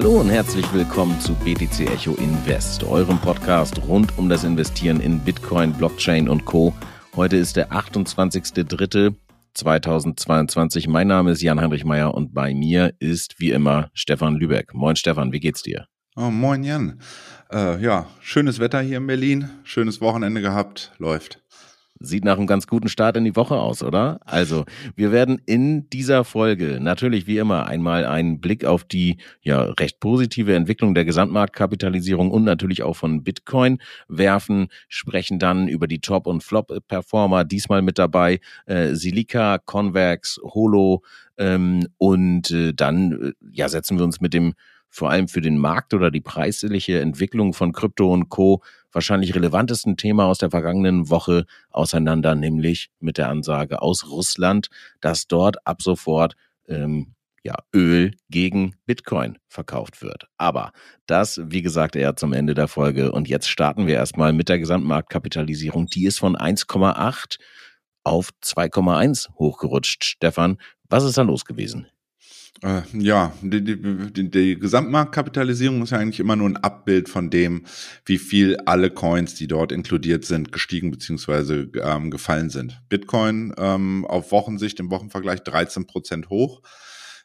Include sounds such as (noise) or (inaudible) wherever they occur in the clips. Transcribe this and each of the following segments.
Hallo und herzlich willkommen zu BTC Echo Invest, eurem Podcast rund um das Investieren in Bitcoin, Blockchain und Co. Heute ist der 28.03.2022. Mein Name ist Jan-Heinrich Meyer und bei mir ist wie immer Stefan Lübeck. Moin Stefan, wie geht's dir? Oh, moin Jan. Äh, ja, schönes Wetter hier in Berlin, schönes Wochenende gehabt, läuft. Sieht nach einem ganz guten Start in die Woche aus, oder? Also, wir werden in dieser Folge natürlich wie immer einmal einen Blick auf die ja recht positive Entwicklung der Gesamtmarktkapitalisierung und natürlich auch von Bitcoin werfen, sprechen dann über die Top- und Flop-Performer, diesmal mit dabei äh, Silica, Convex, Holo ähm, und äh, dann äh, ja setzen wir uns mit dem vor allem für den Markt oder die preisliche Entwicklung von Krypto und Co. wahrscheinlich relevantesten Thema aus der vergangenen Woche auseinander, nämlich mit der Ansage aus Russland, dass dort ab sofort ähm, ja, Öl gegen Bitcoin verkauft wird. Aber das, wie gesagt, eher zum Ende der Folge. Und jetzt starten wir erstmal mit der Gesamtmarktkapitalisierung. Die ist von 1,8 auf 2,1 hochgerutscht. Stefan, was ist da los gewesen? Äh, ja, die, die, die, Gesamtmarktkapitalisierung ist ja eigentlich immer nur ein Abbild von dem, wie viel alle Coins, die dort inkludiert sind, gestiegen bzw. Ähm, gefallen sind. Bitcoin ähm, auf Wochensicht im Wochenvergleich 13 Prozent hoch.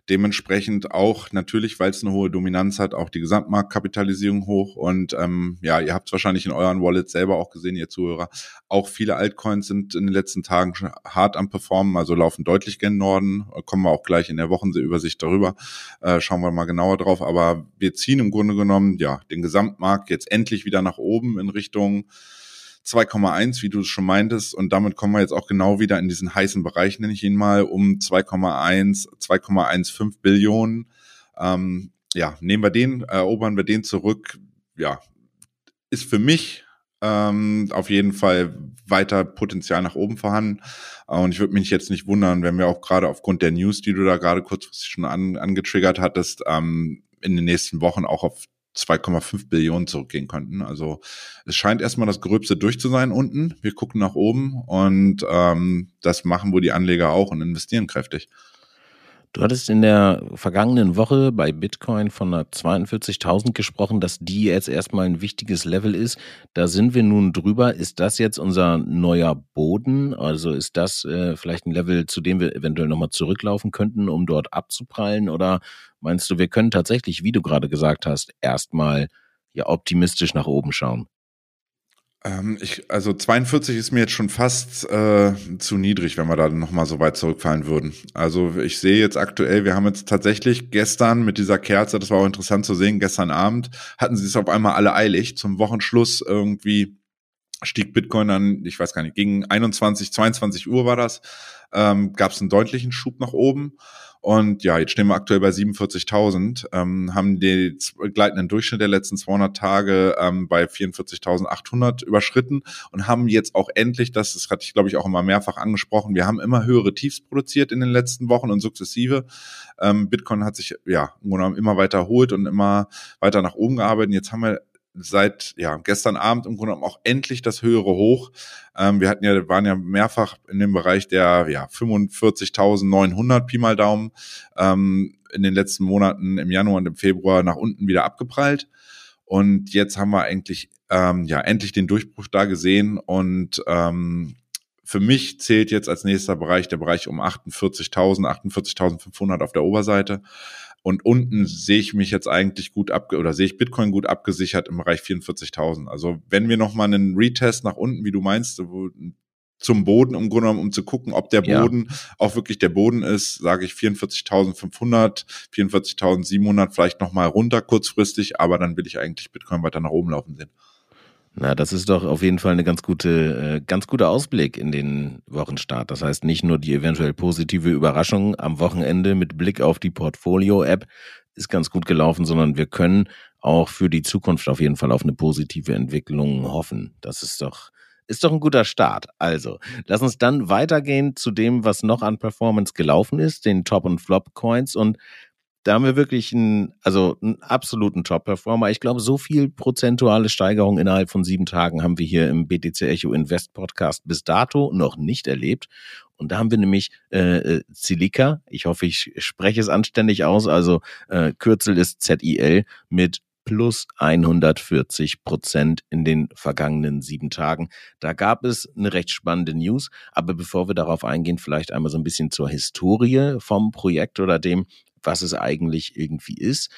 Dementsprechend auch natürlich, weil es eine hohe Dominanz hat, auch die Gesamtmarktkapitalisierung hoch. Und ähm, ja, ihr habt es wahrscheinlich in euren Wallets selber auch gesehen, ihr Zuhörer. Auch viele Altcoins sind in den letzten Tagen hart am Performen, also laufen deutlich gen Norden. Kommen wir auch gleich in der Wochenübersicht darüber. Äh, schauen wir mal genauer drauf. Aber wir ziehen im Grunde genommen ja den Gesamtmarkt jetzt endlich wieder nach oben in Richtung 2,1, wie du es schon meintest. Und damit kommen wir jetzt auch genau wieder in diesen heißen Bereich, nenne ich ihn mal, um 2,1, 2,15 Billionen. Ähm, ja, nehmen wir den, erobern wir den zurück. Ja, ist für mich ähm, auf jeden Fall weiter Potenzial nach oben vorhanden. Und ich würde mich jetzt nicht wundern, wenn wir auch gerade aufgrund der News, die du da gerade kurzfristig schon an, angetriggert hattest, ähm, in den nächsten Wochen auch auf 2,5 Billionen zurückgehen könnten. Also es scheint erstmal das Gröbste durch zu sein unten. Wir gucken nach oben und ähm, das machen wohl die Anleger auch und investieren kräftig. Du hattest in der vergangenen Woche bei Bitcoin von 42.000 gesprochen, dass die jetzt erstmal ein wichtiges Level ist. Da sind wir nun drüber. Ist das jetzt unser neuer Boden? Also ist das äh, vielleicht ein Level, zu dem wir eventuell nochmal zurücklaufen könnten, um dort abzuprallen? Oder meinst du, wir können tatsächlich, wie du gerade gesagt hast, erstmal ja optimistisch nach oben schauen? Ähm, ich, also 42 ist mir jetzt schon fast äh, zu niedrig, wenn wir da nochmal so weit zurückfallen würden. Also ich sehe jetzt aktuell, wir haben jetzt tatsächlich gestern mit dieser Kerze, das war auch interessant zu sehen, gestern Abend hatten sie es auf einmal alle eilig. Zum Wochenschluss irgendwie stieg Bitcoin dann, ich weiß gar nicht, gegen 21, 22 Uhr war das, ähm, gab es einen deutlichen Schub nach oben. Und ja, jetzt stehen wir aktuell bei 47.000, ähm, haben den gleitenden Durchschnitt der letzten 200 Tage ähm, bei 44.800 überschritten und haben jetzt auch endlich, das, das hatte ich glaube ich auch immer mehrfach angesprochen, wir haben immer höhere Tiefs produziert in den letzten Wochen und sukzessive. Ähm, Bitcoin hat sich ja immer weiter erholt und immer weiter nach oben gearbeitet. Jetzt haben wir seit ja gestern Abend im Grunde genommen auch endlich das höhere Hoch. Ähm, wir hatten ja waren ja mehrfach in dem Bereich der ja 45.900 Pi mal Daumen ähm, in den letzten Monaten im Januar und im Februar nach unten wieder abgeprallt. Und jetzt haben wir eigentlich ähm, ja endlich den Durchbruch da gesehen und ähm, für mich zählt jetzt als nächster Bereich der Bereich um 48.000, 48.500 auf der Oberseite. Und unten sehe ich mich jetzt eigentlich gut ab oder sehe ich Bitcoin gut abgesichert im Bereich 44.000. Also wenn wir nochmal einen Retest nach unten, wie du meinst, zum Boden, um, um zu gucken, ob der Boden ja. auch wirklich der Boden ist, sage ich 44.500, 44.700, vielleicht nochmal runter kurzfristig, aber dann will ich eigentlich Bitcoin weiter nach oben laufen sehen. Na, das ist doch auf jeden Fall eine ganz gute, äh, ganz guter Ausblick in den Wochenstart. Das heißt, nicht nur die eventuell positive Überraschung am Wochenende mit Blick auf die Portfolio-App ist ganz gut gelaufen, sondern wir können auch für die Zukunft auf jeden Fall auf eine positive Entwicklung hoffen. Das ist doch, ist doch ein guter Start. Also, lass uns dann weitergehen zu dem, was noch an Performance gelaufen ist, den Top- und Flop-Coins. Und da haben wir wirklich einen, also einen absoluten Top-Performer. Ich glaube, so viel prozentuale Steigerung innerhalb von sieben Tagen haben wir hier im BTC Echo Invest Podcast bis dato noch nicht erlebt. Und da haben wir nämlich äh, Silica, äh, ich hoffe, ich spreche es anständig aus, also äh, Kürzel ist ZIL mit plus 140 Prozent in den vergangenen sieben Tagen. Da gab es eine recht spannende News. Aber bevor wir darauf eingehen, vielleicht einmal so ein bisschen zur Historie vom Projekt oder dem, was es eigentlich irgendwie ist.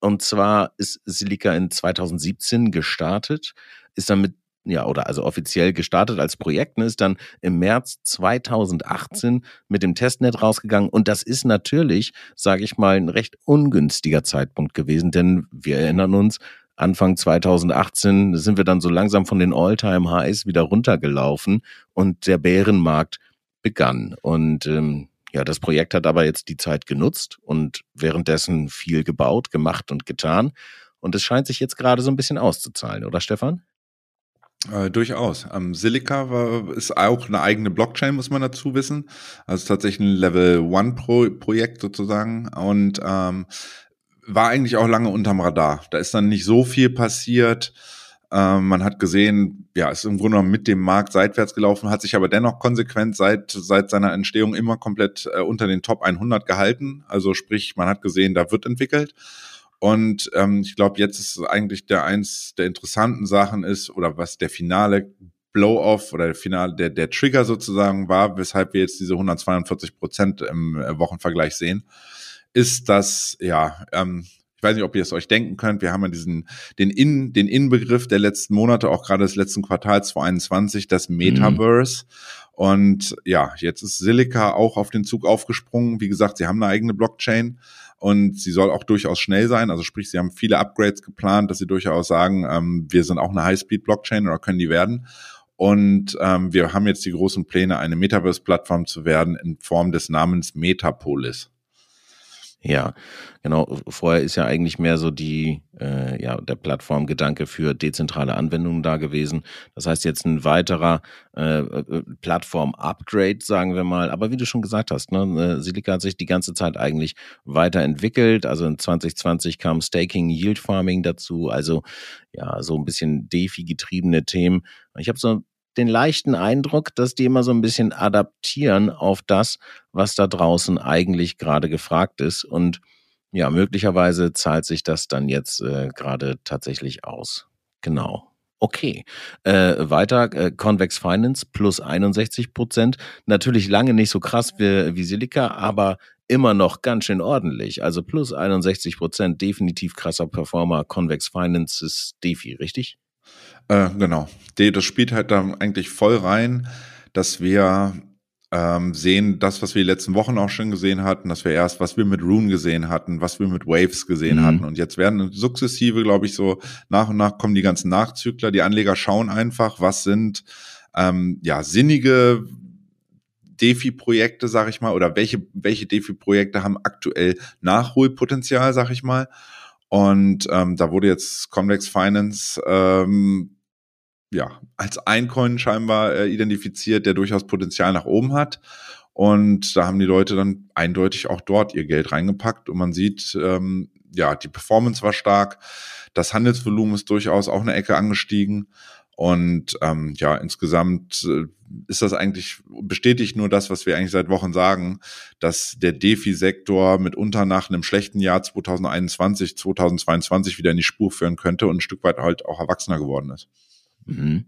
Und zwar ist Silica in 2017 gestartet, ist dann mit ja, oder also offiziell gestartet als Projekt, ne, ist dann im März 2018 mit dem Testnet rausgegangen. Und das ist natürlich, sage ich mal, ein recht ungünstiger Zeitpunkt gewesen, denn wir erinnern uns, Anfang 2018 sind wir dann so langsam von den All-Time-Highs wieder runtergelaufen und der Bärenmarkt begann. Und ähm, ja, das Projekt hat aber jetzt die Zeit genutzt und währenddessen viel gebaut, gemacht und getan. Und es scheint sich jetzt gerade so ein bisschen auszuzahlen, oder Stefan? Äh, durchaus. Ähm, Silica war, ist auch eine eigene Blockchain, muss man dazu wissen. Also tatsächlich ein Level One Pro Projekt sozusagen und ähm, war eigentlich auch lange unterm Radar. Da ist dann nicht so viel passiert. Ähm, man hat gesehen, ja, ist im Grunde genommen mit dem Markt seitwärts gelaufen, hat sich aber dennoch konsequent seit, seit seiner Entstehung immer komplett äh, unter den Top 100 gehalten. Also sprich, man hat gesehen, da wird entwickelt. Und ähm, ich glaube, jetzt ist eigentlich der eins der interessanten Sachen ist, oder was der finale Blow-off oder der finale, der, der Trigger sozusagen war, weshalb wir jetzt diese 142 Prozent im äh, Wochenvergleich sehen, ist, dass, ja, ähm, ich weiß nicht, ob ihr es euch denken könnt, wir haben ja diesen, den In, den Inbegriff der letzten Monate, auch gerade des letzten Quartals 2021, das mhm. Metaverse. Mhm. Und ja, jetzt ist Silica auch auf den Zug aufgesprungen. Wie gesagt, sie haben eine eigene Blockchain und sie soll auch durchaus schnell sein. Also sprich, sie haben viele Upgrades geplant, dass sie durchaus sagen, ähm, wir sind auch eine High-Speed-Blockchain oder können die werden. Und ähm, wir haben jetzt die großen Pläne, eine Metaverse-Plattform zu werden in Form des Namens Metapolis. Ja, genau. Vorher ist ja eigentlich mehr so die, äh, ja, der Plattformgedanke für dezentrale Anwendungen da gewesen. Das heißt jetzt ein weiterer äh, äh Plattform-Upgrade, sagen wir mal. Aber wie du schon gesagt hast, ne, äh, Silica hat sich die ganze Zeit eigentlich weiterentwickelt. Also in 2020 kam Staking, Yield Farming dazu. Also ja, so ein bisschen DeFi-getriebene Themen. Ich habe so den leichten Eindruck, dass die immer so ein bisschen adaptieren auf das, was da draußen eigentlich gerade gefragt ist. Und ja, möglicherweise zahlt sich das dann jetzt äh, gerade tatsächlich aus. Genau. Okay. Äh, weiter, äh, Convex Finance plus 61 Prozent. Natürlich lange nicht so krass wie, wie Silica, aber immer noch ganz schön ordentlich. Also plus 61 Prozent, definitiv krasser Performer. Convex Finance ist Defi, richtig? Äh, genau. Das spielt halt da eigentlich voll rein, dass wir ähm, sehen, das, was wir die letzten Wochen auch schon gesehen hatten, dass wir erst, was wir mit Rune gesehen hatten, was wir mit Waves gesehen mhm. hatten. Und jetzt werden sukzessive, glaube ich, so nach und nach kommen die ganzen Nachzügler. Die Anleger schauen einfach, was sind ähm, ja sinnige DeFi-Projekte, sag ich mal, oder welche, welche DeFi-Projekte haben aktuell Nachholpotenzial, sag ich mal. Und ähm, da wurde jetzt Convex Finance ähm, ja als ein Coin scheinbar äh, identifiziert, der durchaus Potenzial nach oben hat. Und da haben die Leute dann eindeutig auch dort ihr Geld reingepackt und man sieht, ähm, ja, die Performance war stark, das Handelsvolumen ist durchaus auch eine Ecke angestiegen. Und ähm, ja, insgesamt äh, ist das eigentlich, bestätigt nur das, was wir eigentlich seit Wochen sagen, dass der Defi-Sektor mitunter nach einem schlechten Jahr 2021, 2022 wieder in die Spur führen könnte und ein Stück weit halt auch erwachsener geworden ist. Mhm.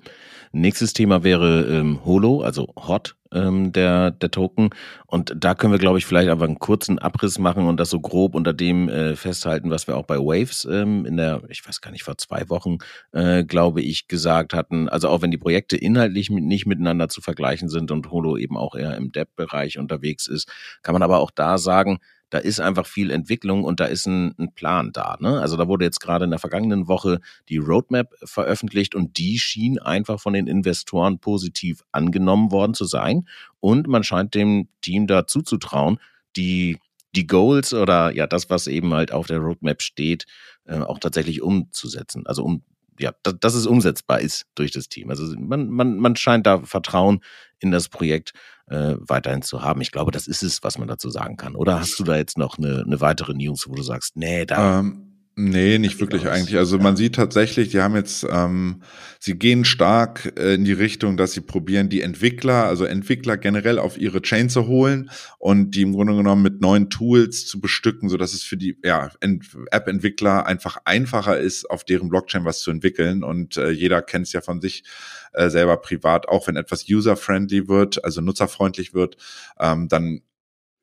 Nächstes Thema wäre ähm, Holo, also Hot, ähm, der, der Token. Und da können wir, glaube ich, vielleicht einfach einen kurzen Abriss machen und das so grob unter dem äh, festhalten, was wir auch bei Waves ähm, in der, ich weiß gar nicht, vor zwei Wochen, äh, glaube ich, gesagt hatten. Also auch wenn die Projekte inhaltlich mit, nicht miteinander zu vergleichen sind und Holo eben auch eher im Debt-Bereich unterwegs ist, kann man aber auch da sagen, da ist einfach viel Entwicklung und da ist ein, ein Plan da. Ne? Also da wurde jetzt gerade in der vergangenen Woche die Roadmap veröffentlicht und die schien einfach von den Investoren positiv angenommen worden zu sein. Und man scheint dem Team da zuzutrauen, die die Goals oder ja das, was eben halt auf der Roadmap steht, äh, auch tatsächlich umzusetzen, also um ja, dass, dass es umsetzbar ist durch das Team. Also man, man, man scheint da Vertrauen in das Projekt äh, weiterhin zu haben. Ich glaube, das ist es, was man dazu sagen kann. Oder hast du da jetzt noch eine, eine weitere News, wo du sagst, nee, da. Ähm Nee, nicht wirklich eigentlich. Also man sieht tatsächlich, die haben jetzt, ähm, sie gehen stark äh, in die Richtung, dass sie probieren, die Entwickler, also Entwickler generell auf ihre Chain zu holen und die im Grunde genommen mit neuen Tools zu bestücken, so dass es für die ja, App-Entwickler einfach einfacher ist, auf deren Blockchain was zu entwickeln. Und äh, jeder kennt es ja von sich äh, selber privat, auch wenn etwas user-friendly wird, also nutzerfreundlich wird, ähm, dann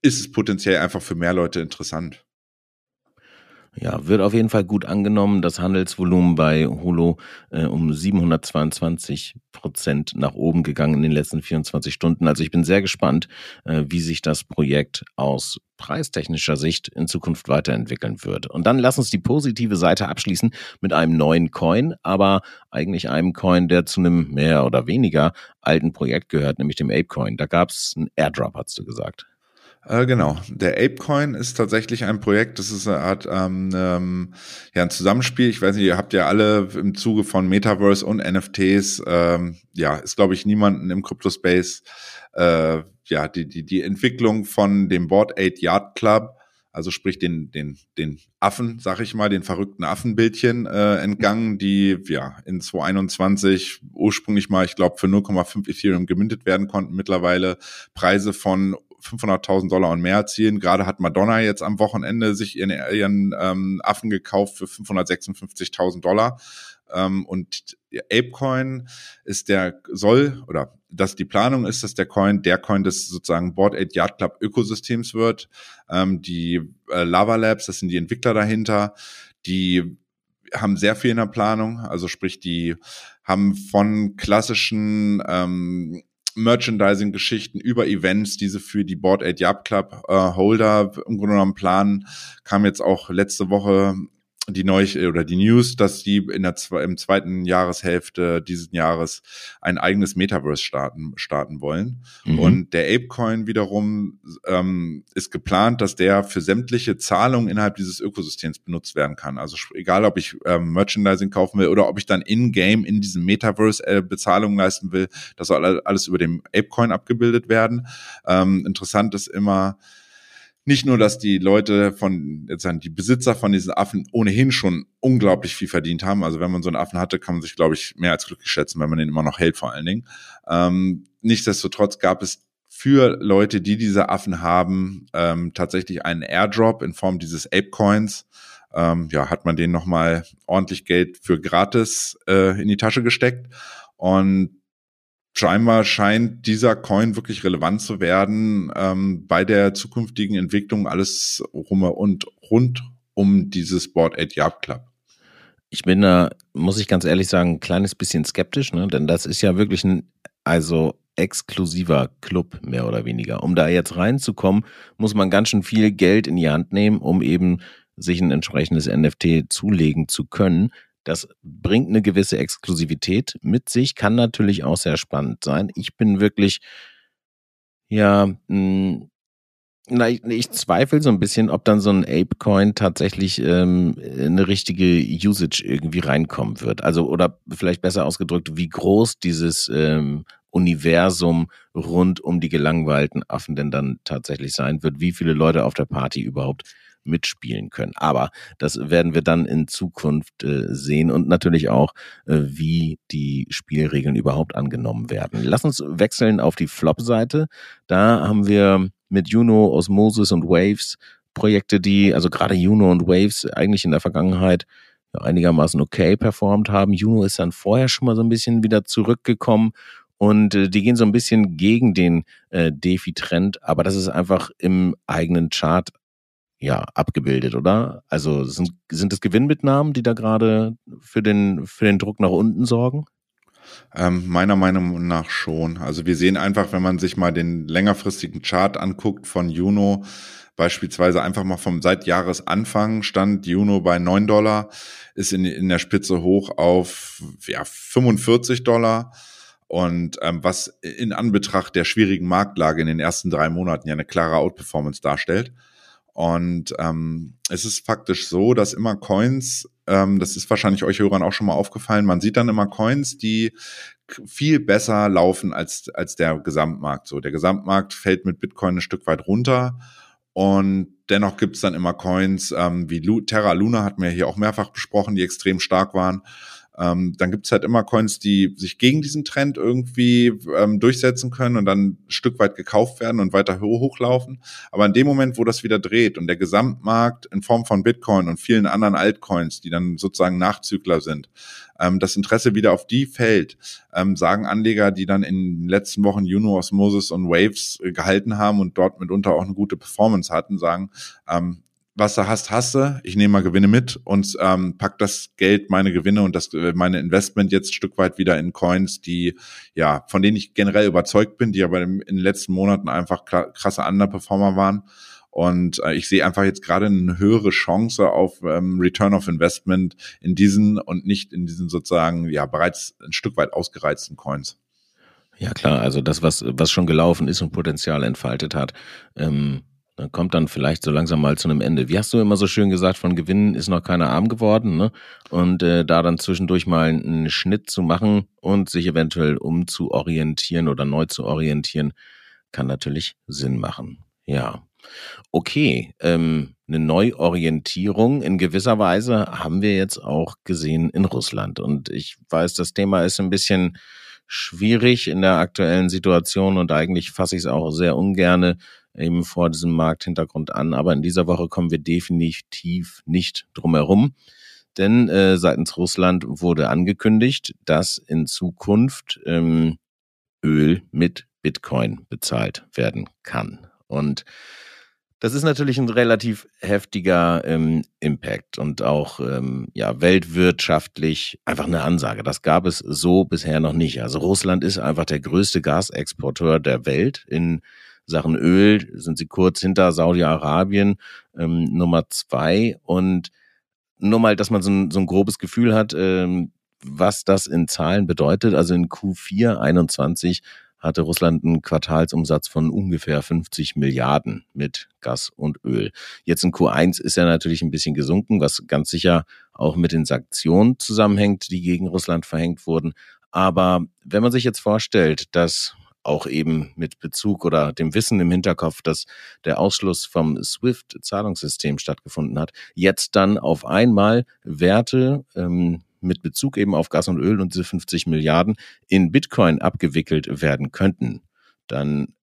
ist es potenziell einfach für mehr Leute interessant. Ja, wird auf jeden Fall gut angenommen. Das Handelsvolumen bei Holo äh, um 722 Prozent nach oben gegangen in den letzten 24 Stunden. Also ich bin sehr gespannt, äh, wie sich das Projekt aus preistechnischer Sicht in Zukunft weiterentwickeln wird. Und dann lass uns die positive Seite abschließen mit einem neuen Coin, aber eigentlich einem Coin, der zu einem mehr oder weniger alten Projekt gehört, nämlich dem Apecoin. Da gab es einen Airdrop, hast du gesagt. Äh, genau. Der Apecoin ist tatsächlich ein Projekt, das ist eine Art ähm, ähm, ja, ein Zusammenspiel. Ich weiß nicht, ihr habt ja alle im Zuge von Metaverse und NFTs, ähm, ja, ist, glaube ich, niemanden im Crypto-Space, äh, ja, die, die, die Entwicklung von dem Board 8 Yard Club, also sprich den, den, den Affen, sag ich mal, den verrückten Affenbildchen äh, entgangen, die ja in 2021 ursprünglich mal, ich glaube, für 0,5 Ethereum gemintet werden konnten, mittlerweile Preise von 500.000 Dollar und mehr erzielen. Gerade hat Madonna jetzt am Wochenende sich ihren, ihren ähm, Affen gekauft für 556.000 Dollar. Ähm, und Apecoin ist der, soll, oder dass die Planung ist, dass der Coin der Coin des sozusagen Board 8 Yard Club Ökosystems wird. Ähm, die äh, Lava Labs, das sind die Entwickler dahinter, die haben sehr viel in der Planung, also sprich, die haben von klassischen ähm, Merchandising-Geschichten über Events, diese für die Board 8 Yard Club äh, Holder im Grunde genommen planen, kam jetzt auch letzte Woche die Neu oder die News, dass die in der im zweiten Jahreshälfte dieses Jahres ein eigenes Metaverse starten starten wollen. Mhm. Und der Apecoin wiederum ähm, ist geplant, dass der für sämtliche Zahlungen innerhalb dieses Ökosystems benutzt werden kann. Also egal, ob ich ähm, Merchandising kaufen will oder ob ich dann in-game in diesem Metaverse äh, Bezahlungen leisten will, das soll alles über dem Apecoin abgebildet werden. Ähm, interessant ist immer nicht nur, dass die Leute von, jetzt die Besitzer von diesen Affen ohnehin schon unglaublich viel verdient haben. Also wenn man so einen Affen hatte, kann man sich, glaube ich, mehr als glücklich schätzen, wenn man den immer noch hält, vor allen Dingen. Ähm, nichtsdestotrotz gab es für Leute, die diese Affen haben, ähm, tatsächlich einen Airdrop in Form dieses Ape-Coins. Ähm, ja, hat man denen nochmal ordentlich Geld für gratis äh, in die Tasche gesteckt. Und scheinbar scheint dieser Coin wirklich relevant zu werden ähm, bei der zukünftigen Entwicklung alles rum und rund um dieses Board 8 Yard Club. Ich bin da, muss ich ganz ehrlich sagen, ein kleines bisschen skeptisch, ne? denn das ist ja wirklich ein, also exklusiver Club, mehr oder weniger. Um da jetzt reinzukommen, muss man ganz schön viel Geld in die Hand nehmen, um eben sich ein entsprechendes NFT zulegen zu können. Das bringt eine gewisse Exklusivität mit sich, kann natürlich auch sehr spannend sein. Ich bin wirklich, ja, mh, hm, na, ich, ich zweifle so ein bisschen, ob dann so ein Ape-Coin tatsächlich ähm, eine richtige Usage irgendwie reinkommen wird. Also, oder vielleicht besser ausgedrückt, wie groß dieses ähm, Universum rund um die gelangweilten Affen denn dann tatsächlich sein wird, wie viele Leute auf der Party überhaupt mitspielen können. Aber das werden wir dann in Zukunft äh, sehen und natürlich auch, äh, wie die Spielregeln überhaupt angenommen werden. Lass uns wechseln auf die Flop-Seite. Da haben wir mit Juno, Osmosis und Waves Projekte, die, also gerade Juno und Waves eigentlich in der Vergangenheit einigermaßen okay performt haben. Juno ist dann vorher schon mal so ein bisschen wieder zurückgekommen und äh, die gehen so ein bisschen gegen den äh, Defi-Trend, aber das ist einfach im eigenen Chart ja, abgebildet, oder? Also sind, sind es Gewinnmitnahmen, die da gerade für den, für den Druck nach unten sorgen? Ähm, meiner Meinung nach schon. Also wir sehen einfach, wenn man sich mal den längerfristigen Chart anguckt von Juno, beispielsweise einfach mal vom seit Jahresanfang stand Juno bei 9 Dollar, ist in, in der Spitze hoch auf ja, 45 Dollar. Und ähm, was in Anbetracht der schwierigen Marktlage in den ersten drei Monaten ja eine klare Outperformance darstellt. Und ähm, es ist faktisch so, dass immer Coins, äh, ähm, das ist wahrscheinlich euch Hörern auch schon mal aufgefallen, man sieht dann immer Coins, die viel besser laufen als, als der Gesamtmarkt. So, der Gesamtmarkt fällt mit Bitcoin ein Stück weit runter. Und dennoch gibt es dann immer Coins ähm, wie Lu Terra Luna, hatten wir hier auch mehrfach besprochen, die extrem stark waren. Ähm, dann gibt es halt immer Coins, die sich gegen diesen Trend irgendwie ähm, durchsetzen können und dann ein Stück weit gekauft werden und weiter hochlaufen. Aber in dem Moment, wo das wieder dreht und der Gesamtmarkt in Form von Bitcoin und vielen anderen Altcoins, die dann sozusagen Nachzügler sind, ähm, das Interesse wieder auf die fällt, ähm, sagen Anleger, die dann in den letzten Wochen Juno, Osmosis und Waves äh, gehalten haben und dort mitunter auch eine gute Performance hatten, sagen, ähm, was du hast, hast du. Ich nehme mal Gewinne mit und ähm, pack das Geld, meine Gewinne und das äh, meine Investment jetzt ein Stück weit wieder in Coins, die ja von denen ich generell überzeugt bin, die aber in den letzten Monaten einfach krasse Underperformer waren. Und äh, ich sehe einfach jetzt gerade eine höhere Chance auf ähm, Return of Investment in diesen und nicht in diesen sozusagen ja bereits ein Stück weit ausgereizten Coins. Ja klar, also das, was, was schon gelaufen ist und Potenzial entfaltet hat, ähm, kommt dann vielleicht so langsam mal zu einem Ende. Wie hast du immer so schön gesagt, von Gewinnen ist noch keiner arm geworden, ne? Und äh, da dann zwischendurch mal einen Schnitt zu machen und sich eventuell umzuorientieren oder neu zu orientieren, kann natürlich Sinn machen. Ja. Okay, ähm, eine Neuorientierung in gewisser Weise haben wir jetzt auch gesehen in Russland. Und ich weiß, das Thema ist ein bisschen schwierig in der aktuellen Situation und eigentlich fasse ich es auch sehr ungerne eben vor diesem Markthintergrund an. Aber in dieser Woche kommen wir definitiv nicht drum herum. Denn äh, seitens Russland wurde angekündigt, dass in Zukunft ähm, Öl mit Bitcoin bezahlt werden kann. Und das ist natürlich ein relativ heftiger ähm, Impact und auch ähm, ja weltwirtschaftlich einfach eine Ansage. Das gab es so bisher noch nicht. Also Russland ist einfach der größte Gasexporteur der Welt. In Sachen Öl sind sie kurz hinter Saudi-Arabien ähm, Nummer zwei und nur mal, dass man so ein, so ein grobes Gefühl hat, ähm, was das in Zahlen bedeutet. Also in Q4 21 hatte Russland einen Quartalsumsatz von ungefähr 50 Milliarden mit Gas und Öl. Jetzt in Q1 ist er natürlich ein bisschen gesunken, was ganz sicher auch mit den Sanktionen zusammenhängt, die gegen Russland verhängt wurden. Aber wenn man sich jetzt vorstellt, dass auch eben mit Bezug oder dem Wissen im Hinterkopf, dass der Ausschluss vom SWIFT-Zahlungssystem stattgefunden hat, jetzt dann auf einmal Werte ähm, mit Bezug eben auf Gas und Öl und diese 50 Milliarden in Bitcoin abgewickelt werden könnten, dann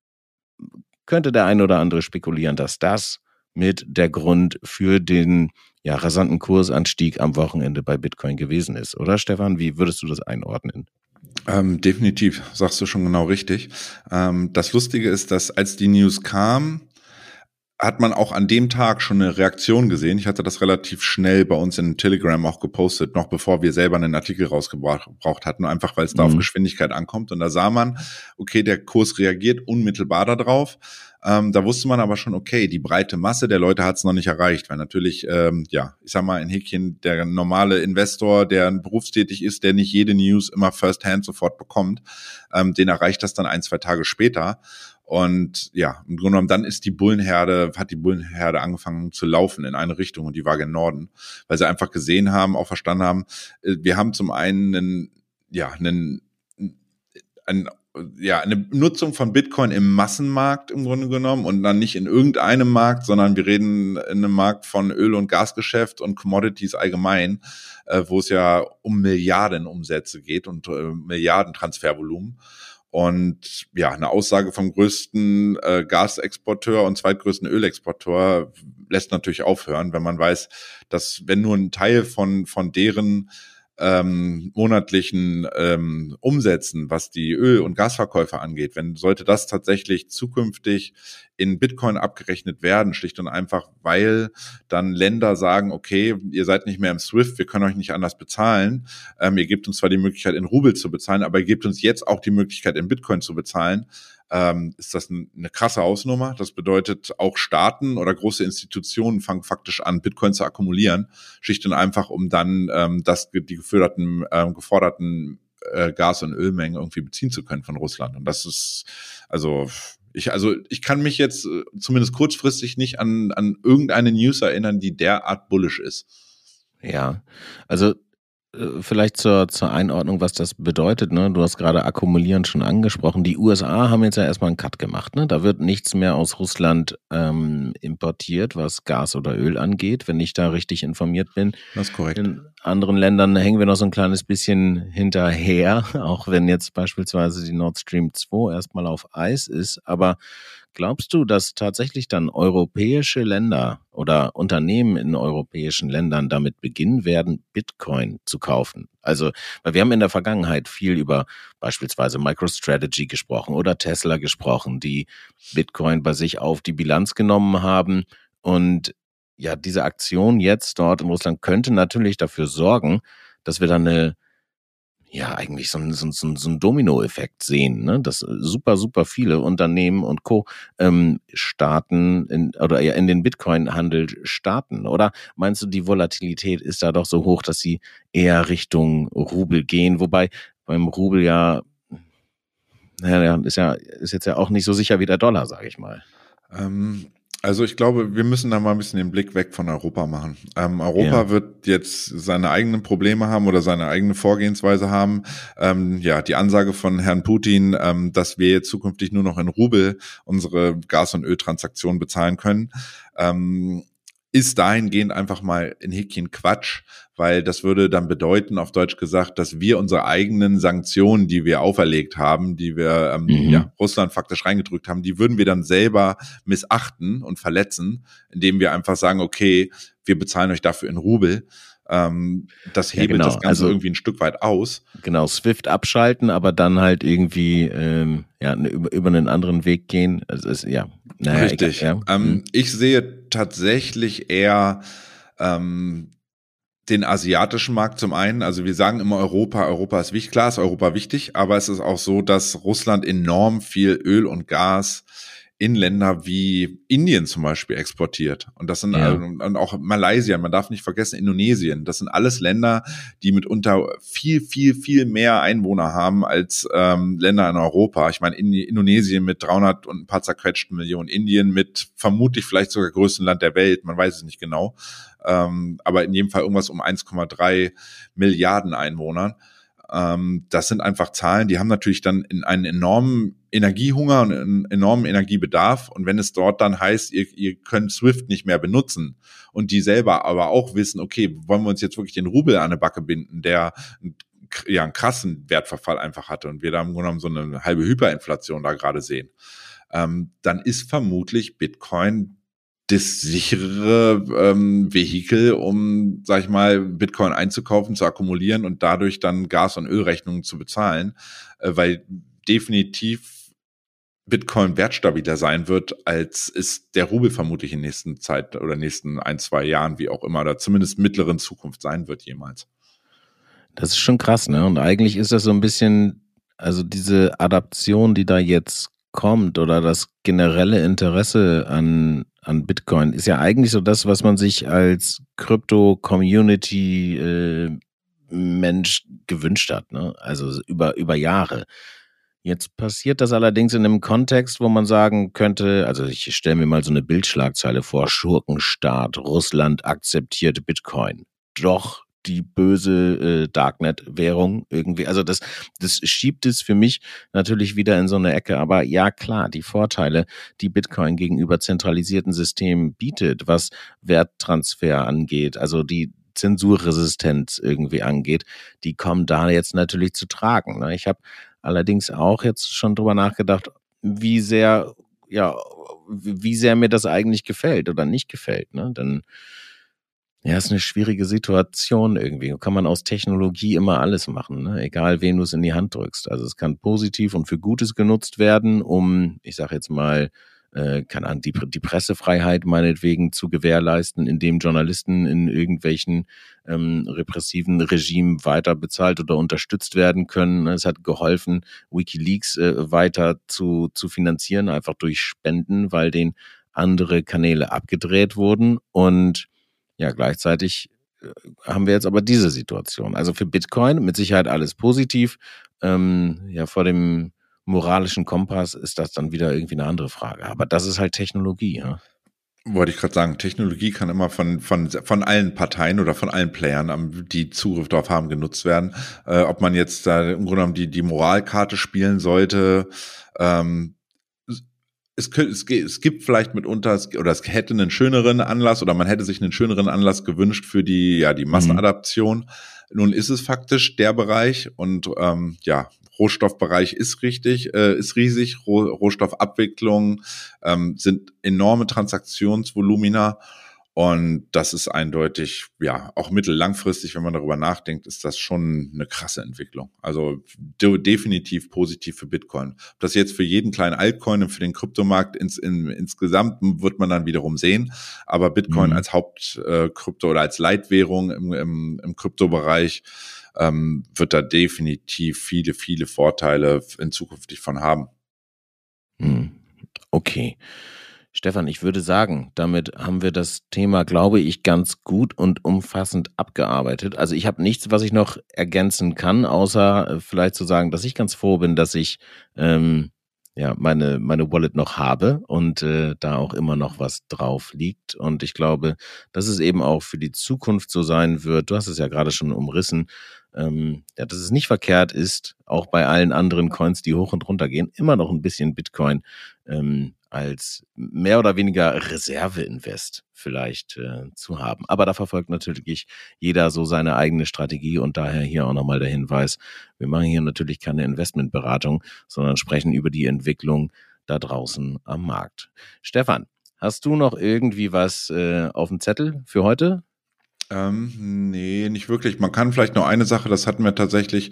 könnte der ein oder andere spekulieren, dass das mit der Grund für den ja, rasanten Kursanstieg am Wochenende bei Bitcoin gewesen ist. Oder Stefan, wie würdest du das einordnen? Ähm, definitiv, sagst du schon genau richtig. Ähm, das Lustige ist, dass als die News kam, hat man auch an dem Tag schon eine Reaktion gesehen. Ich hatte das relativ schnell bei uns in Telegram auch gepostet, noch bevor wir selber einen Artikel rausgebraucht hatten, einfach weil es da mhm. auf Geschwindigkeit ankommt. Und da sah man, okay, der Kurs reagiert unmittelbar darauf. Ähm, da wusste man aber schon, okay, die breite Masse der Leute hat es noch nicht erreicht, weil natürlich, ähm, ja, ich sag mal, in Häkchen, der normale Investor, der berufstätig ist, der nicht jede News immer first-hand sofort bekommt, ähm, den erreicht das dann ein, zwei Tage später. Und ja, im Grunde genommen, dann ist die Bullenherde, hat die Bullenherde angefangen zu laufen in eine Richtung und die war gen Norden, weil sie einfach gesehen haben, auch verstanden haben, äh, wir haben zum einen einen, ja, einen, einen ja, eine Nutzung von Bitcoin im Massenmarkt im Grunde genommen und dann nicht in irgendeinem Markt, sondern wir reden in einem Markt von Öl- und Gasgeschäft und Commodities allgemein, äh, wo es ja um Milliarden Umsätze geht und äh, Milliarden Transfervolumen. Und ja, eine Aussage vom größten äh, Gasexporteur und zweitgrößten Ölexporteur lässt natürlich aufhören, wenn man weiß, dass wenn nur ein Teil von, von deren ähm, monatlichen ähm, Umsätzen, was die Öl- und Gasverkäufe angeht, wenn sollte das tatsächlich zukünftig in Bitcoin abgerechnet werden, schlicht und einfach, weil dann Länder sagen, okay, ihr seid nicht mehr im SWIFT, wir können euch nicht anders bezahlen. Ähm, ihr gebt uns zwar die Möglichkeit, in Rubel zu bezahlen, aber ihr gebt uns jetzt auch die Möglichkeit, in Bitcoin zu bezahlen ähm, ist das eine krasse Ausnummer. Das bedeutet, auch Staaten oder große Institutionen fangen faktisch an, Bitcoin zu akkumulieren, schlicht und einfach, um dann ähm, das, die geförderten, ähm, geforderten äh, Gas- und Ölmengen irgendwie beziehen zu können von Russland. Und das ist, also ich, also ich kann mich jetzt äh, zumindest kurzfristig nicht an, an irgendeine News erinnern, die derart bullish ist. Ja, also vielleicht zur, zur Einordnung, was das bedeutet. Ne? Du hast gerade Akkumulieren schon angesprochen. Die USA haben jetzt ja erstmal einen Cut gemacht. Ne? Da wird nichts mehr aus Russland ähm, importiert, was Gas oder Öl angeht, wenn ich da richtig informiert bin. Das ist korrekt. In anderen Ländern hängen wir noch so ein kleines bisschen hinterher, (laughs) auch wenn jetzt beispielsweise die Nord Stream 2 erstmal auf Eis ist. Aber Glaubst du, dass tatsächlich dann europäische Länder oder Unternehmen in europäischen Ländern damit beginnen werden, Bitcoin zu kaufen? Also, weil wir haben in der Vergangenheit viel über beispielsweise MicroStrategy gesprochen oder Tesla gesprochen, die Bitcoin bei sich auf die Bilanz genommen haben und ja, diese Aktion jetzt dort in Russland könnte natürlich dafür sorgen, dass wir dann eine ja eigentlich so ein, so ein, so ein Dominoeffekt sehen, ne? dass super, super viele Unternehmen und Co. Ähm, starten in, oder ja in den Bitcoin-Handel starten. Oder meinst du, die Volatilität ist da doch so hoch, dass sie eher Richtung Rubel gehen? Wobei beim Rubel ja, naja, ist ja, ist jetzt ja auch nicht so sicher wie der Dollar, sage ich mal. Ähm, also ich glaube, wir müssen da mal ein bisschen den Blick weg von Europa machen. Ähm, Europa ja. wird jetzt seine eigenen Probleme haben oder seine eigene Vorgehensweise haben. Ähm, ja, die Ansage von Herrn Putin, ähm, dass wir jetzt zukünftig nur noch in Rubel unsere Gas- und Öltransaktionen bezahlen können. Ist dahingehend einfach mal in Häkchen Quatsch, weil das würde dann bedeuten, auf Deutsch gesagt, dass wir unsere eigenen Sanktionen, die wir auferlegt haben, die wir ähm, mhm. ja, Russland faktisch reingedrückt haben, die würden wir dann selber missachten und verletzen, indem wir einfach sagen, okay, wir bezahlen euch dafür in Rubel. Ähm, das hebelt ja, genau. das Ganze also, irgendwie ein Stück weit aus. Genau, Swift abschalten, aber dann halt irgendwie ähm, ja, ne, über, über einen anderen Weg gehen. Also ist, ja, naja, Richtig. Egal, ja. Ähm, mhm. Ich sehe tatsächlich eher ähm, den asiatischen Markt zum einen. Also wir sagen immer Europa, Europa ist wichtig. Klar ist Europa wichtig, aber es ist auch so, dass Russland enorm viel Öl und Gas in Länder wie Indien zum Beispiel exportiert. Und das sind ja. also, und auch Malaysia, man darf nicht vergessen, Indonesien. Das sind alles Länder, die mitunter viel, viel, viel mehr Einwohner haben als ähm, Länder in Europa. Ich meine, in, Indonesien mit 300 und ein paar zerquetschten Millionen, Indien mit vermutlich vielleicht sogar größten Land der Welt, man weiß es nicht genau. Ähm, aber in jedem Fall irgendwas um 1,3 Milliarden Einwohnern. Ähm, das sind einfach Zahlen, die haben natürlich dann in einen enormen Energiehunger und einen enormen Energiebedarf. Und wenn es dort dann heißt, ihr, ihr könnt Swift nicht mehr benutzen und die selber aber auch wissen, okay, wollen wir uns jetzt wirklich den Rubel an eine Backe binden, der ja einen krassen Wertverfall einfach hatte und wir da im Grunde genommen so eine halbe Hyperinflation da gerade sehen, ähm, dann ist vermutlich Bitcoin das sichere ähm, Vehikel, um, sag ich mal, Bitcoin einzukaufen, zu akkumulieren und dadurch dann Gas- und Ölrechnungen zu bezahlen, äh, weil definitiv Bitcoin wertstabiler sein wird, als ist der Rubel vermutlich in nächsten Zeit oder nächsten ein, zwei Jahren, wie auch immer, oder zumindest mittleren Zukunft sein wird jemals. Das ist schon krass, ne? Und eigentlich ist das so ein bisschen, also diese Adaption, die da jetzt kommt oder das generelle Interesse an an Bitcoin ist ja eigentlich so das, was man sich als Krypto-Community-Mensch äh, gewünscht hat, ne? Also über, über Jahre. Jetzt passiert das allerdings in einem Kontext, wo man sagen könnte, also ich stelle mir mal so eine Bildschlagzeile vor, Schurkenstaat, Russland akzeptiert Bitcoin. Doch die böse äh, Darknet-Währung irgendwie. Also das, das schiebt es für mich natürlich wieder in so eine Ecke. Aber ja, klar, die Vorteile, die Bitcoin gegenüber zentralisierten Systemen bietet, was Werttransfer angeht, also die Zensurresistenz irgendwie angeht, die kommen da jetzt natürlich zu tragen. Ne? Ich habe allerdings auch jetzt schon drüber nachgedacht, wie sehr, ja, wie sehr mir das eigentlich gefällt oder nicht gefällt. Ne? Denn ja, ist eine schwierige Situation irgendwie. Kann man aus Technologie immer alles machen, ne? egal wen du es in die Hand drückst. Also es kann positiv und für Gutes genutzt werden, um, ich sage jetzt mal, äh, keine Ahnung, die, die Pressefreiheit meinetwegen zu gewährleisten, indem Journalisten in irgendwelchen ähm, repressiven Regimen weiter bezahlt oder unterstützt werden können. Es hat geholfen, Wikileaks äh, weiter zu, zu finanzieren, einfach durch Spenden, weil den andere Kanäle abgedreht wurden und ja, gleichzeitig äh, haben wir jetzt aber diese Situation. Also für Bitcoin mit Sicherheit alles positiv. Ähm, ja, vor dem moralischen Kompass ist das dann wieder irgendwie eine andere Frage. Aber das ist halt Technologie. Ja? Wollte ich gerade sagen, Technologie kann immer von, von, von allen Parteien oder von allen Playern, die Zugriff darauf haben, genutzt werden. Äh, ob man jetzt da im Grunde genommen die, die Moralkarte spielen sollte, ähm, es, es, gibt vielleicht mitunter, oder es hätte einen schöneren Anlass oder man hätte sich einen schöneren Anlass gewünscht für die, ja, die. Massenadaption. Mhm. Nun ist es faktisch der Bereich und ähm, ja, Rohstoffbereich ist richtig, äh, ist riesig. Roh Rohstoffabwicklung ähm, sind enorme Transaktionsvolumina. Und das ist eindeutig, ja, auch mittellangfristig, wenn man darüber nachdenkt, ist das schon eine krasse Entwicklung. Also de definitiv positiv für Bitcoin. Ob das jetzt für jeden kleinen Altcoin und für den Kryptomarkt ins, in, insgesamt wird man dann wiederum sehen. Aber Bitcoin mhm. als Hauptkrypto äh, oder als Leitwährung im, im, im Kryptobereich ähm, wird da definitiv viele, viele Vorteile in Zukunft von haben. Mhm. Okay. Stefan, ich würde sagen, damit haben wir das Thema, glaube ich, ganz gut und umfassend abgearbeitet. Also ich habe nichts, was ich noch ergänzen kann, außer äh, vielleicht zu sagen, dass ich ganz froh bin, dass ich ähm, ja meine meine Wallet noch habe und äh, da auch immer noch was drauf liegt. Und ich glaube, dass es eben auch für die Zukunft so sein wird. Du hast es ja gerade schon umrissen. Ähm, ja, dass es nicht verkehrt ist, auch bei allen anderen Coins, die hoch und runter gehen, immer noch ein bisschen Bitcoin ähm, als mehr oder weniger Reserveinvest vielleicht äh, zu haben. Aber da verfolgt natürlich jeder so seine eigene Strategie und daher hier auch nochmal der Hinweis, wir machen hier natürlich keine Investmentberatung, sondern sprechen über die Entwicklung da draußen am Markt. Stefan, hast du noch irgendwie was äh, auf dem Zettel für heute? Ähm, nee, nicht wirklich. Man kann vielleicht noch eine Sache, das hatten wir tatsächlich,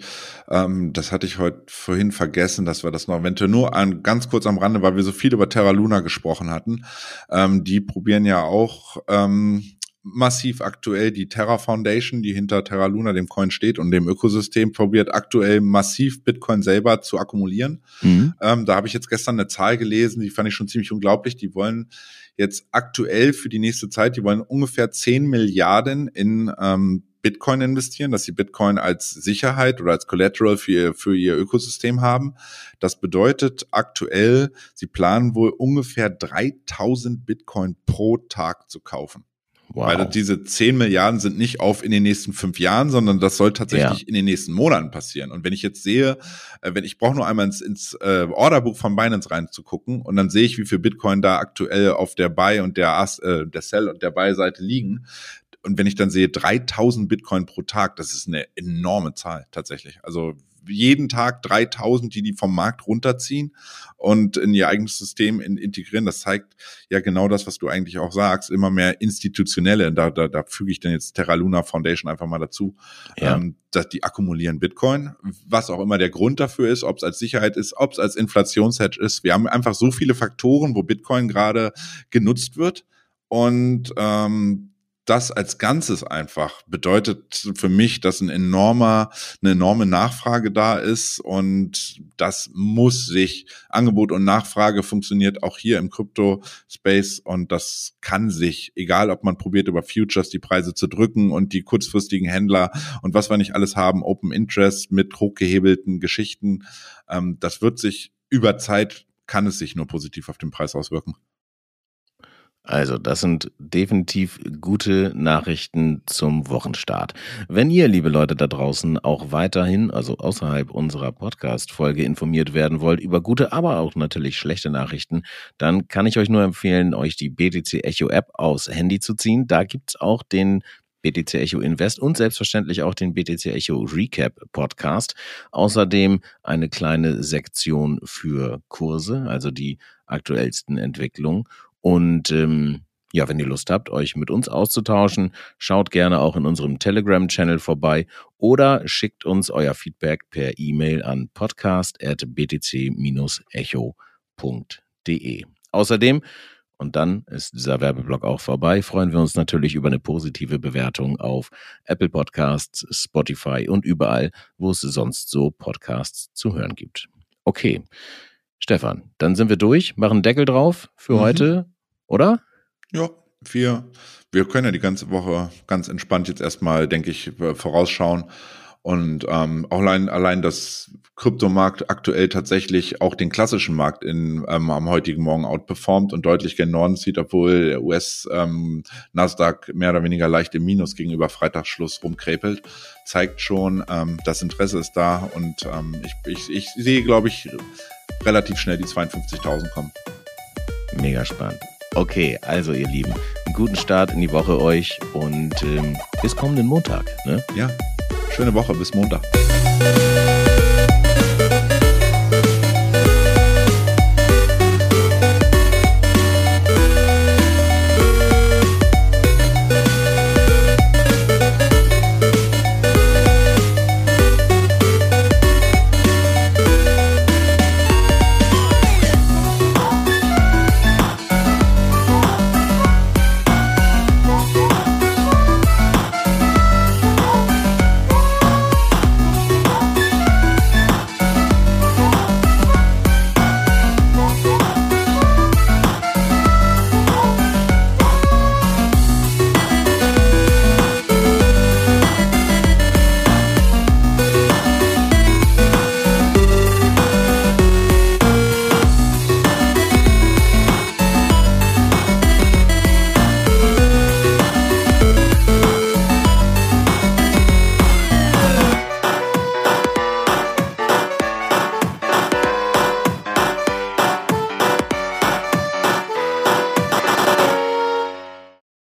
ähm, das hatte ich heute vorhin vergessen, dass wir das noch eventuell nur an, ganz kurz am Rande, weil wir so viel über Terra Luna gesprochen hatten. Ähm, die probieren ja auch ähm, massiv aktuell die Terra Foundation, die hinter Terra Luna, dem Coin steht und dem Ökosystem, probiert aktuell massiv Bitcoin selber zu akkumulieren. Mhm. Ähm, da habe ich jetzt gestern eine Zahl gelesen, die fand ich schon ziemlich unglaublich. Die wollen jetzt aktuell für die nächste Zeit, die wollen ungefähr 10 Milliarden in ähm, Bitcoin investieren, dass sie Bitcoin als Sicherheit oder als Collateral für ihr, für ihr Ökosystem haben. Das bedeutet aktuell, sie planen wohl ungefähr 3000 Bitcoin pro Tag zu kaufen. Wow. Weil diese 10 Milliarden sind nicht auf in den nächsten fünf Jahren, sondern das soll tatsächlich ja. in den nächsten Monaten passieren. Und wenn ich jetzt sehe, äh, wenn ich brauche nur einmal ins, ins äh, Orderbuch von Binance reinzugucken und dann sehe ich, wie viel Bitcoin da aktuell auf der Buy und der, äh, der Sell und der Buy-Seite liegen, und wenn ich dann sehe 3000 Bitcoin pro Tag, das ist eine enorme Zahl tatsächlich. Also jeden Tag 3000, die die vom Markt runterziehen und in ihr eigenes System in, integrieren. Das zeigt ja genau das, was du eigentlich auch sagst, immer mehr institutionelle. Da, da, da füge ich dann jetzt Terra Luna Foundation einfach mal dazu, ja. ähm, dass die akkumulieren Bitcoin, was auch immer der Grund dafür ist, ob es als Sicherheit ist, ob es als Inflationshedge ist. Wir haben einfach so viele Faktoren, wo Bitcoin gerade genutzt wird. Und ähm, das als Ganzes einfach bedeutet für mich, dass ein enormer, eine enorme Nachfrage da ist und das muss sich, Angebot und Nachfrage funktioniert auch hier im Crypto-Space und das kann sich, egal ob man probiert über Futures die Preise zu drücken und die kurzfristigen Händler und was wir nicht alles haben, Open Interest mit hochgehebelten Geschichten, ähm, das wird sich über Zeit, kann es sich nur positiv auf den Preis auswirken. Also, das sind definitiv gute Nachrichten zum Wochenstart. Wenn ihr, liebe Leute da draußen, auch weiterhin, also außerhalb unserer Podcast-Folge informiert werden wollt über gute, aber auch natürlich schlechte Nachrichten, dann kann ich euch nur empfehlen, euch die BTC Echo App aus Handy zu ziehen. Da gibt's auch den BTC Echo Invest und selbstverständlich auch den BTC Echo Recap Podcast. Außerdem eine kleine Sektion für Kurse, also die aktuellsten Entwicklungen und ähm, ja, wenn ihr Lust habt, euch mit uns auszutauschen, schaut gerne auch in unserem Telegram-Channel vorbei oder schickt uns euer Feedback per E-Mail an podcast.btc-echo.de. Außerdem, und dann ist dieser Werbeblock auch vorbei, freuen wir uns natürlich über eine positive Bewertung auf Apple Podcasts, Spotify und überall, wo es sonst so Podcasts zu hören gibt. Okay. Stefan, dann sind wir durch, machen Deckel drauf für mhm. heute oder? Ja, wir, wir können ja die ganze Woche ganz entspannt jetzt erstmal, denke ich, vorausschauen Und ähm, auch allein, allein das Kryptomarkt aktuell tatsächlich auch den klassischen Markt in, ähm, am heutigen Morgen outperformt und deutlich gen Norden zieht, obwohl der US ähm, Nasdaq mehr oder weniger leicht im Minus gegenüber Freitagsschluss rumkrepelt, zeigt schon, ähm, das Interesse ist da und ähm, ich, ich, ich sehe, glaube ich, relativ schnell die 52.000 kommen. Mega spannend. Okay, also ihr Lieben, einen guten Start in die Woche euch und ähm, bis kommenden Montag. Ne? Ja, schöne Woche, bis Montag.